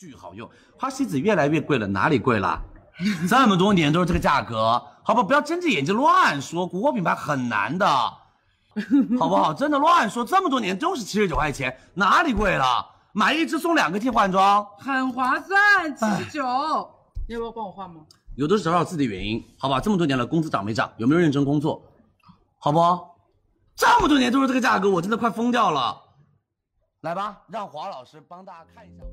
巨好用，花西子越来越贵了，哪里贵了？这么多年都是这个价格，好吧，不要睁着眼睛乱说，国货品牌很难的，好不好？真的乱说，这么多年都是七十九块钱，哪里贵了？买一支送两个替换装，很划算，七十九。你要不要帮我换吗？有的是找找自己的原因，好吧？这么多年了，工资涨没涨？有没有认真工作？好不？这么多年都是这个价格，我真的快疯掉了。来吧，让华老师帮大家看一下。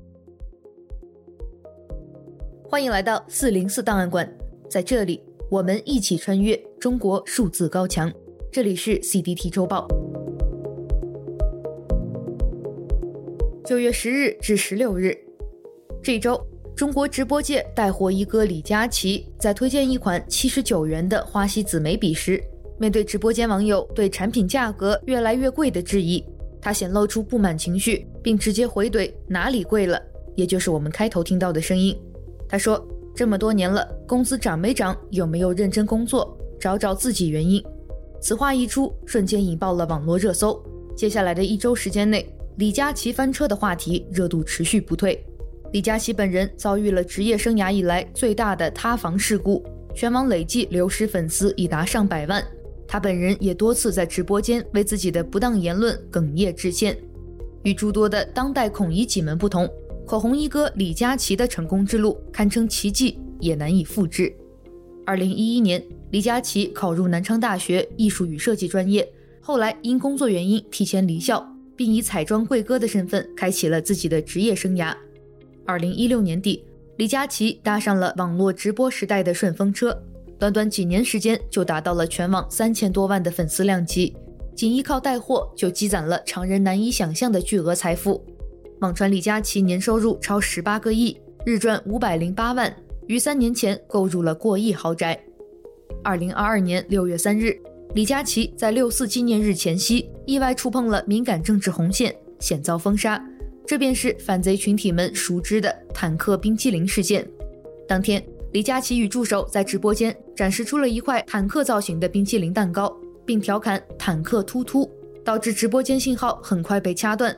欢迎来到四零四档案馆，在这里我们一起穿越中国数字高墙。这里是 CDT 周报。九月十日至十六日，这周中国直播界带货一哥李佳琦在推荐一款七十九元的花西子眉笔时，面对直播间网友对产品价格越来越贵的质疑，他显露出不满情绪，并直接回怼哪里贵了，也就是我们开头听到的声音。他说：“这么多年了，工资涨没涨？有没有认真工作？找找自己原因。”此话一出，瞬间引爆了网络热搜。接下来的一周时间内，李佳琦翻车的话题热度持续不退。李佳琦本人遭遇了职业生涯以来最大的塌房事故，全网累计流失粉丝已达上百万。他本人也多次在直播间为自己的不当言论哽咽致歉。与诸多的当代孔乙己们不同。口红一哥李佳琦的成功之路堪称奇迹，也难以复制。二零一一年，李佳琦考入南昌大学艺术与设计专业，后来因工作原因提前离校，并以彩妆贵哥的身份开启了自己的职业生涯。二零一六年底，李佳琦搭上了网络直播时代的顺风车，短短几年时间就达到了全网三千多万的粉丝量级，仅依靠带货就积攒了常人难以想象的巨额财富。网传李佳琦年收入超十八个亿，日赚五百零八万，于三年前购入了过亿豪宅。二零二二年六月三日，李佳琦在六四纪念日前夕意外触碰了敏感政治红线，险遭封杀。这便是反贼群体们熟知的坦克冰淇淋事件。当天，李佳琦与助手在直播间展示出了一块坦克造型的冰淇淋蛋糕，并调侃“坦克突突”，导致直播间信号很快被掐断。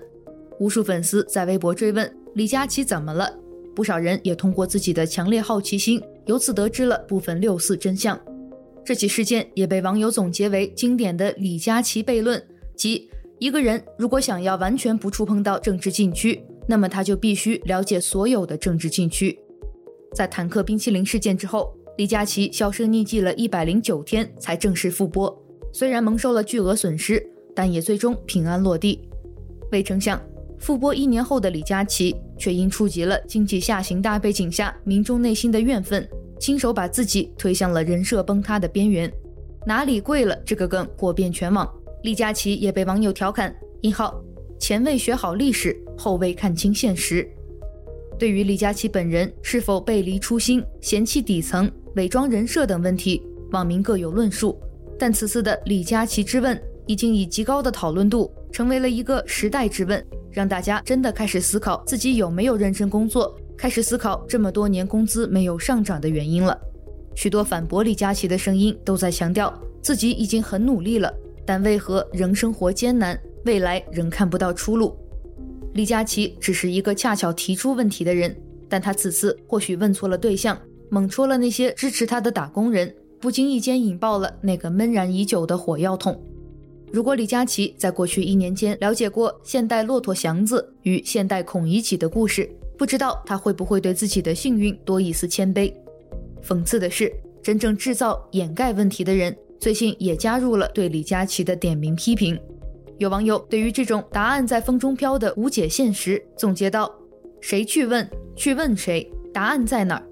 无数粉丝在微博追问李佳琦怎么了，不少人也通过自己的强烈好奇心，由此得知了部分六四真相。这起事件也被网友总结为经典的李佳琦悖论，即一个人如果想要完全不触碰到政治禁区，那么他就必须了解所有的政治禁区。在坦克冰淇淋事件之后，李佳琦销声匿迹了一百零九天才正式复播，虽然蒙受了巨额损失，但也最终平安落地。未成想。复播一年后的李佳琦，却因触及了经济下行大背景下民众内心的怨愤，亲手把自己推向了人设崩塌的边缘。哪里贵了？这个梗火遍全网，李佳琦也被网友调侃：“一号前未学好历史，后未看清现实。”对于李佳琦本人是否背离初心、嫌弃底层、伪装人设等问题，网民各有论述。但此次的李佳琦之问，已经以极高的讨论度，成为了一个时代之问。让大家真的开始思考自己有没有认真工作，开始思考这么多年工资没有上涨的原因了。许多反驳李佳琦的声音都在强调自己已经很努力了，但为何仍生活艰难，未来仍看不到出路？李佳琦只是一个恰巧提出问题的人，但他此次或许问错了对象，猛戳了那些支持他的打工人，不经意间引爆了那个闷燃已久的火药桶。如果李佳琦在过去一年间了解过现代骆驼祥子与现代孔乙己的故事，不知道他会不会对自己的幸运多一丝谦卑。讽刺的是，真正制造掩盖问题的人，最近也加入了对李佳琦的点名批评。有网友对于这种答案在风中飘的无解现实总结道：“谁去问？去问谁？答案在哪儿？”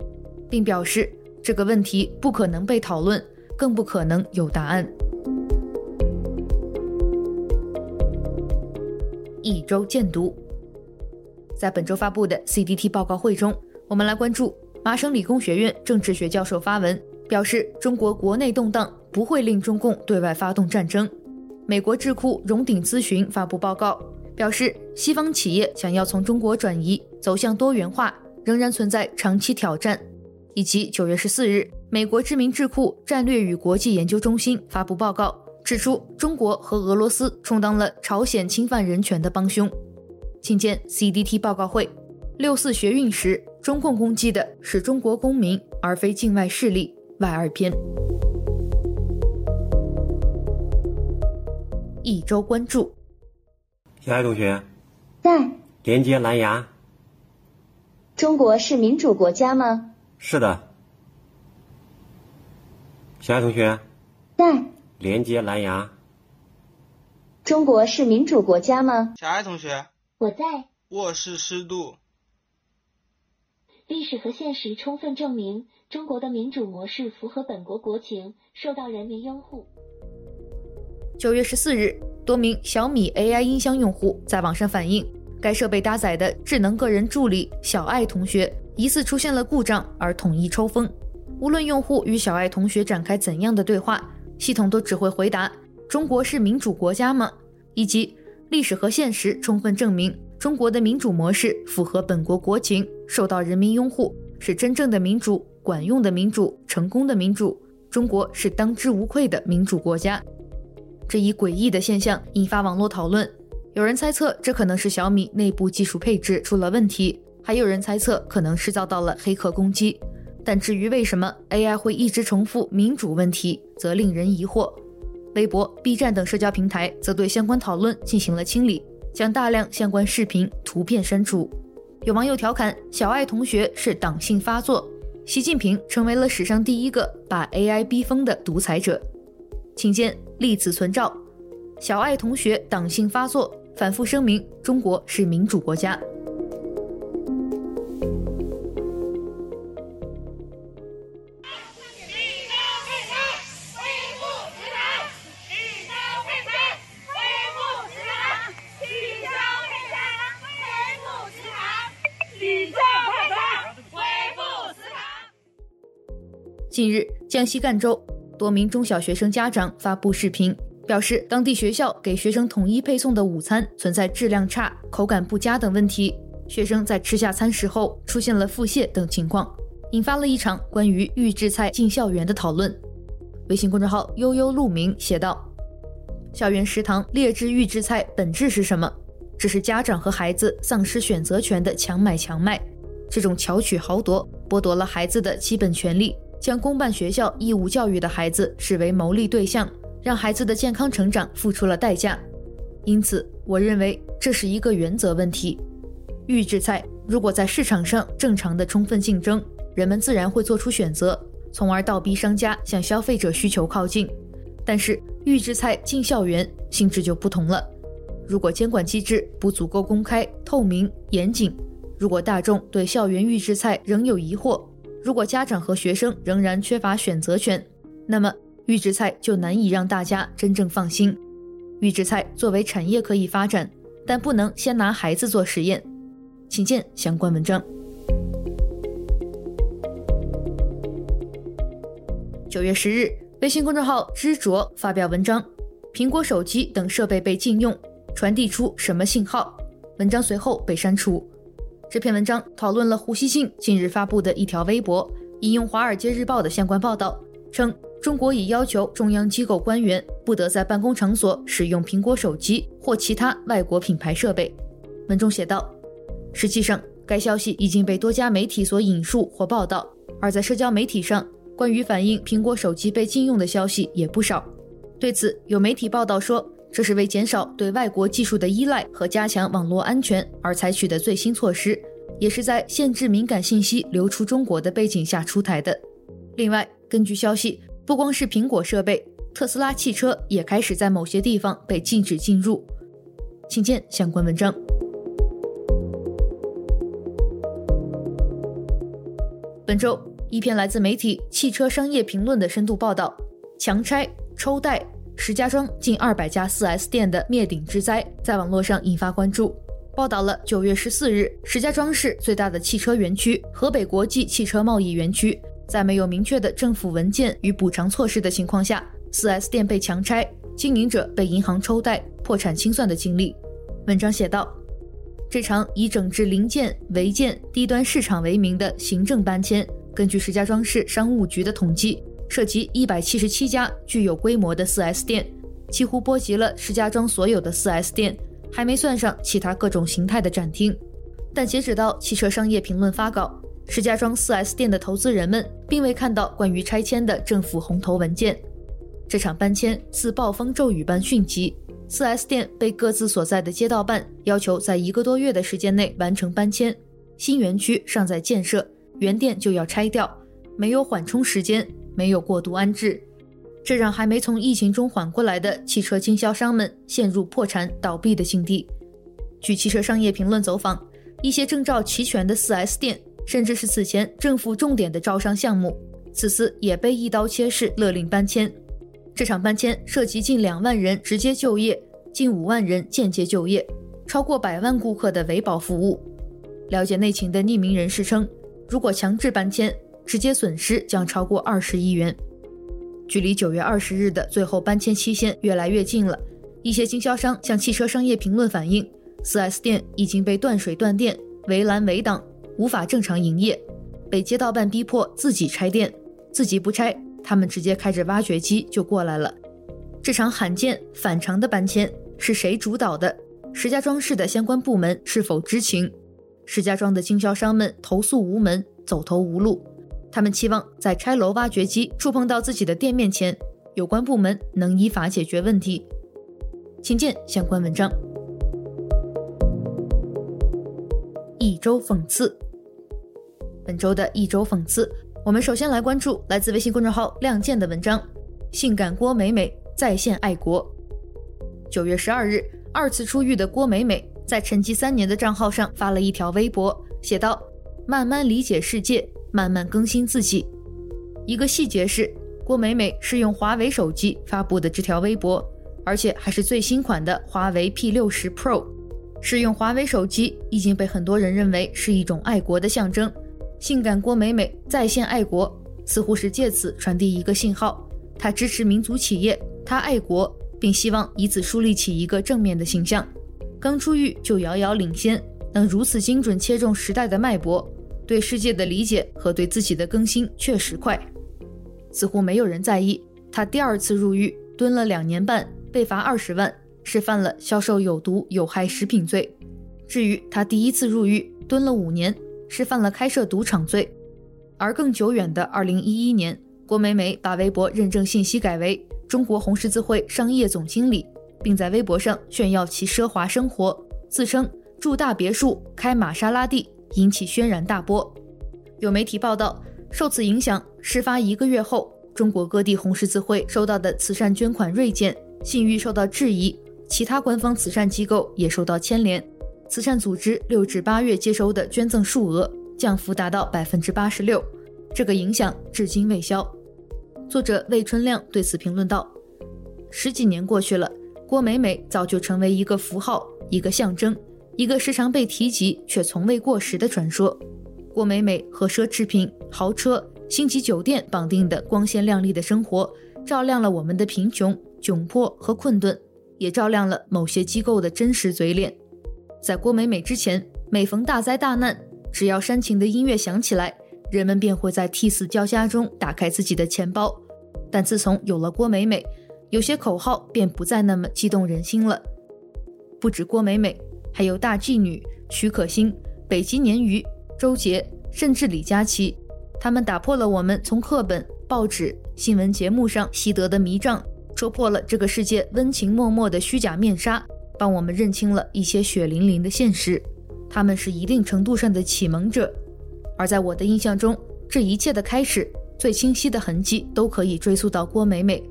并表示这个问题不可能被讨论，更不可能有答案。一周见读，在本周发布的 CDT 报告会中，我们来关注麻省理工学院政治学教授发文，表示中国国内动荡不会令中共对外发动战争。美国智库荣鼎咨询发布报告，表示西方企业想要从中国转移走向多元化，仍然存在长期挑战。以及九月十四日，美国知名智库战略与国际研究中心发布报告。指出，中国和俄罗斯充当了朝鲜侵犯人权的帮凶。请见 CDT 报告会。六四学运时，中共攻击的是中国公民，而非境外势力。外二篇。一周关注。小爱同学，在。连接蓝牙。中国是民主国家吗？是的。小爱同学，在。连接蓝牙。中国是民主国家吗？小爱同学，我在。卧室湿度。历史和现实充分证明，中国的民主模式符合本国国情，受到人民拥护。九月十四日，多名小米 AI 音箱用户在网上反映，该设备搭载的智能个人助理小爱同学疑似出现了故障，而统一抽风。无论用户与小爱同学展开怎样的对话，系统都只会回答：“中国是民主国家吗？”以及“历史和现实充分证明。”中国的民主模式符合本国国情，受到人民拥护，是真正的民主、管用的民主、成功的民主。中国是当之无愧的民主国家。这一诡异的现象引发网络讨论，有人猜测这可能是小米内部技术配置出了问题，还有人猜测可能是遭到了黑客攻击。但至于为什么 AI 会一直重复民主问题，则令人疑惑。微博、B 站等社交平台则对相关讨论进行了清理。将大量相关视频、图片删除。有网友调侃小爱同学是党性发作，习近平成为了史上第一个把 AI 逼疯的独裁者。请见历此存照。小爱同学党性发作，反复声明中国是民主国家。近日，江西赣州多名中小学生家长发布视频，表示当地学校给学生统一配送的午餐存在质量差、口感不佳等问题，学生在吃下餐食后出现了腹泻等情况，引发了一场关于预制菜进校园的讨论。微信公众号悠悠鹿鸣写道：“校园食堂劣质预制菜本质是什么？这是家长和孩子丧失选择权的强买强卖，这种巧取豪夺剥夺了孩子的基本权利。”将公办学校义务教育的孩子视为牟利对象，让孩子的健康成长付出了代价。因此，我认为这是一个原则问题。预制菜如果在市场上正常的充分竞争，人们自然会做出选择，从而倒逼商家向消费者需求靠近。但是，预制菜进校园性质就不同了。如果监管机制不足够公开、透明、严谨，如果大众对校园预制菜仍有疑惑，如果家长和学生仍然缺乏选择权，那么预制菜就难以让大家真正放心。预制菜作为产业可以发展，但不能先拿孩子做实验。请见相关文章。九月十日，微信公众号知灼发表文章：苹果手机等设备被禁用，传递出什么信号？文章随后被删除。这篇文章讨论了胡锡进近日发布的一条微博，引用《华尔街日报》的相关报道，称中国已要求中央机构官员不得在办公场所使用苹果手机或其他外国品牌设备。文中写道，实际上该消息已经被多家媒体所引述或报道，而在社交媒体上，关于反映苹果手机被禁用的消息也不少。对此，有媒体报道说，这是为减少对外国技术的依赖和加强网络安全而采取的最新措施，也是在限制敏感信息流出中国的背景下出台的。另外，根据消息，不光是苹果设备，特斯拉汽车也开始在某些地方被禁止进入。请见相关文章。本周，一篇来自媒体《汽车商业评论》的深度报道，强拆、抽贷。石家庄近二百家 4S 店的灭顶之灾在网络上引发关注。报道了九月十四日，石家庄市最大的汽车园区河北国际汽车贸易园区，在没有明确的政府文件与补偿措施的情况下，4S 店被强拆，经营者被银行抽贷、破产清算的经历。文章写道：这场以整治零件、违建、低端市场为名的行政搬迁，根据石家庄市商务局的统计。涉及一百七十七家具有规模的 4S 店，几乎波及了石家庄所有的 4S 店，还没算上其他各种形态的展厅。但截止到汽车商业评论发稿，石家庄 4S 店的投资人们并未看到关于拆迁的政府红头文件。这场搬迁似暴风骤雨般迅疾，4S 店被各自所在的街道办要求在一个多月的时间内完成搬迁。新园区尚在建设，原店就要拆掉，没有缓冲时间，没有过渡安置，这让还没从疫情中缓过来的汽车经销商们陷入破产倒闭的境地。据汽车商业评论走访，一些证照齐全的 4S 店，甚至是此前政府重点的招商项目，此次也被一刀切式勒令搬迁。这场搬迁涉及近两万人直接就业，近五万人间接就业，超过百万顾客的维保服务。了解内情的匿名人士称，如果强制搬迁，直接损失将超过二十亿元。距离九月二十日的最后搬迁期限越来越近了，一些经销商向汽车商业评论反映，4S 店已经被断水断电、围栏围挡，无法正常营业，被街道办逼迫自己拆店，自己不拆，他们直接开着挖掘机就过来了。这场罕见反常的搬迁是谁主导的？石家庄市的相关部门是否知情？石家庄的经销商们投诉无门，走投无路。他们期望在拆楼挖掘机触碰到自己的店面前，有关部门能依法解决问题。请见相关文章。一周讽刺。本周的一周讽刺，我们首先来关注来自微信公众号“亮剑”的文章：“性感郭美美再现爱国。”九月十二日，二次出狱的郭美美。在沉寂三年的账号上发了一条微博，写道：“慢慢理解世界，慢慢更新自己。”一个细节是，郭美美是用华为手机发布的这条微博，而且还是最新款的华为 P60 Pro。使用华为手机已经被很多人认为是一种爱国的象征。性感郭美美在线爱国，似乎是借此传递一个信号：她支持民族企业，她爱国，并希望以此树立起一个正面的形象。刚出狱就遥遥领先，能如此精准切中时代的脉搏，对世界的理解和对自己的更新确实快。似乎没有人在意他第二次入狱，蹲了两年半，被罚二十万，是犯了销售有毒有害食品罪。至于他第一次入狱，蹲了五年，是犯了开设赌场罪。而更久远的二零一一年，郭美美把微博认证信息改为中国红十字会商业总经理。并在微博上炫耀其奢华生活，自称住大别墅、开玛莎拉蒂，引起轩然大波。有媒体报道，受此影响，事发一个月后，中国各地红十字会收到的慈善捐款锐减，信誉受到质疑，其他官方慈善机构也受到牵连。慈善组织六至八月接收的捐赠数额降幅达到百分之八十六，这个影响至今未消。作者魏春亮对此评论道：“十几年过去了。”郭美美早就成为一个符号，一个象征，一个时常被提及却从未过时的传说。郭美美和奢侈品、豪车、星级酒店绑定的光鲜亮丽的生活，照亮了我们的贫穷、窘迫和困顿，也照亮了某些机构的真实嘴脸。在郭美美之前，每逢大灾大难，只要煽情的音乐响起来，人们便会在涕泗交加中打开自己的钱包。但自从有了郭美美，有些口号便不再那么激动人心了。不止郭美美，还有大妓女徐可欣、北极鲶鱼、周杰，甚至李佳琦，他们打破了我们从课本、报纸、新闻节目上习得的迷障，戳破了这个世界温情脉脉的虚假面纱，帮我们认清了一些血淋淋的现实。他们是一定程度上的启蒙者，而在我的印象中，这一切的开始，最清晰的痕迹都可以追溯到郭美美。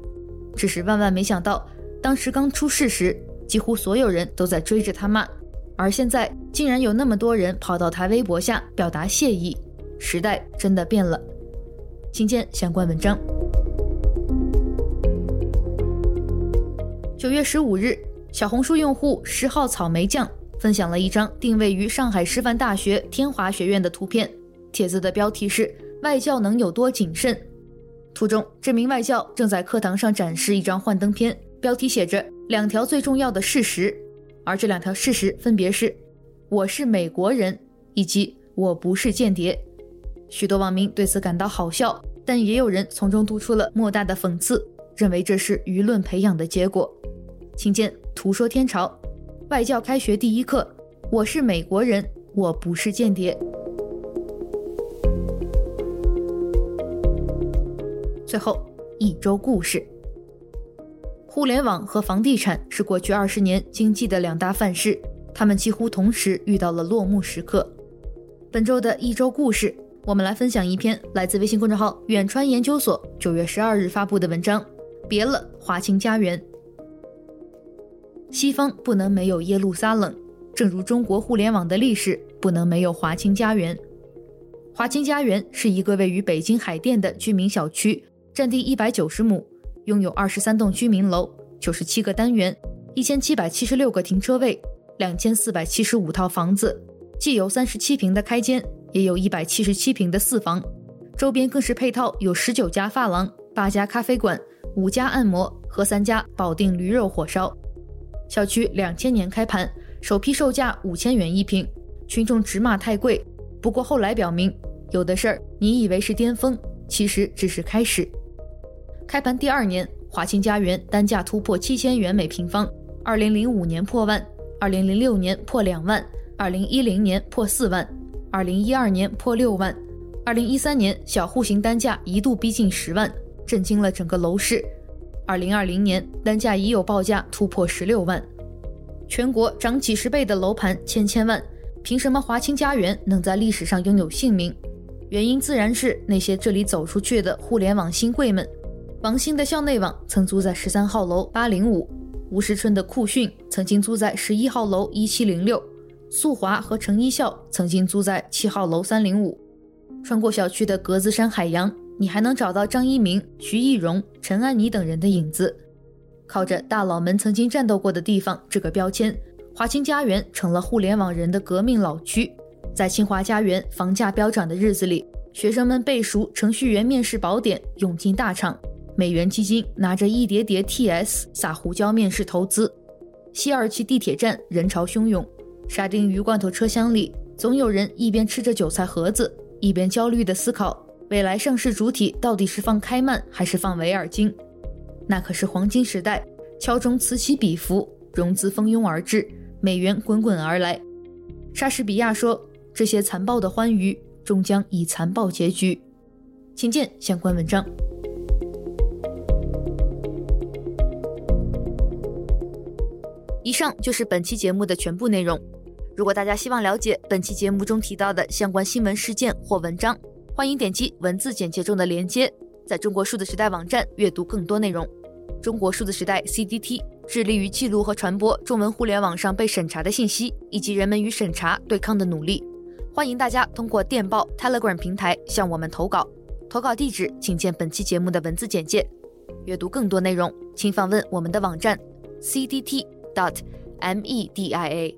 只是万万没想到，当时刚出事时，几乎所有人都在追着他骂，而现在竟然有那么多人跑到他微博下表达谢意。时代真的变了。请见相关文章。九月十五日，小红书用户十号草莓酱分享了一张定位于上海师范大学天华学院的图片，帖子的标题是“外教能有多谨慎”。图中，这名外教正在课堂上展示一张幻灯片，标题写着“两条最重要的事实”，而这两条事实分别是：“我是美国人”以及“我不是间谍”。许多网民对此感到好笑，但也有人从中读出了莫大的讽刺，认为这是舆论培养的结果。请见图说天朝，外教开学第一课：“我是美国人，我不是间谍。最后一周故事：互联网和房地产是过去二十年经济的两大范式，他们几乎同时遇到了落幕时刻。本周的一周故事，我们来分享一篇来自微信公众号远川研究所九月十二日发布的文章。别了，华清家园。西方不能没有耶路撒冷，正如中国互联网的历史不能没有华清家园。华清家园是一个位于北京海淀的居民小区，占地一百九十亩，拥有二十三栋居民楼、九十七个单元、一千七百七十六个停车位、两千四百七十五套房子，既有三十七平的开间，也有一百七十七平的四房，周边更是配套有十九家发廊、八家咖啡馆。五家按摩和三家保定驴肉火烧，小区两千年开盘，首批售价五千元一平，群众直骂太贵。不过后来表明，有的事儿你以为是巅峰，其实只是开始。开盘第二年，华清家园单价突破七千元每平方，二零零五年破万，二零零六年破两万，二零一零年破四万，二零一二年破六万，二零一三年小户型单价一度逼近十万。震惊了整个楼市。二零二零年单价已有报价突破十六万，全国涨几十倍的楼盘千千万，凭什么华清家园能在历史上拥有姓名？原因自然是那些这里走出去的互联网新贵们。王兴的校内网曾租在十三号楼八零五，吴时春的酷讯曾经租在十一号楼一七零六，素华和成一校曾经租在七号楼三零五。穿过小区的格子衫海洋。你还能找到张一鸣、徐艺荣、陈安妮等人的影子。靠着大佬们曾经战斗过的地方这个标签，华清家园成了互联网人的革命老区。在清华家园房价飙涨的日子里，学生们背熟程序员面试宝典，涌进大厂。美元基金拿着一叠叠 TS 撒胡椒面试投资。西二旗地铁站人潮汹涌，沙丁鱼罐头车厢里总有人一边吃着韭菜盒子，一边焦虑地思考。未来上市主体到底是放开曼还是放维尔金？那可是黄金时代，敲钟此起彼伏，融资蜂拥而至，美元滚滚而来。莎士比亚说：“这些残暴的欢愉，终将以残暴结局。”请见相关文章。上就是本期节目的全部内容。如果大家希望了解本期节目中提到的相关新闻事件或文章，欢迎点击文字简介中的链接，在中国数字时代网站阅读更多内容。中国数字时代 （CDT） 致力于记录和传播中文互联网上被审查的信息，以及人们与审查对抗的努力。欢迎大家通过电报 Telegram 平台向我们投稿，投稿地址请见本期节目的文字简介。阅读更多内容，请访问我们的网站 C D T dot media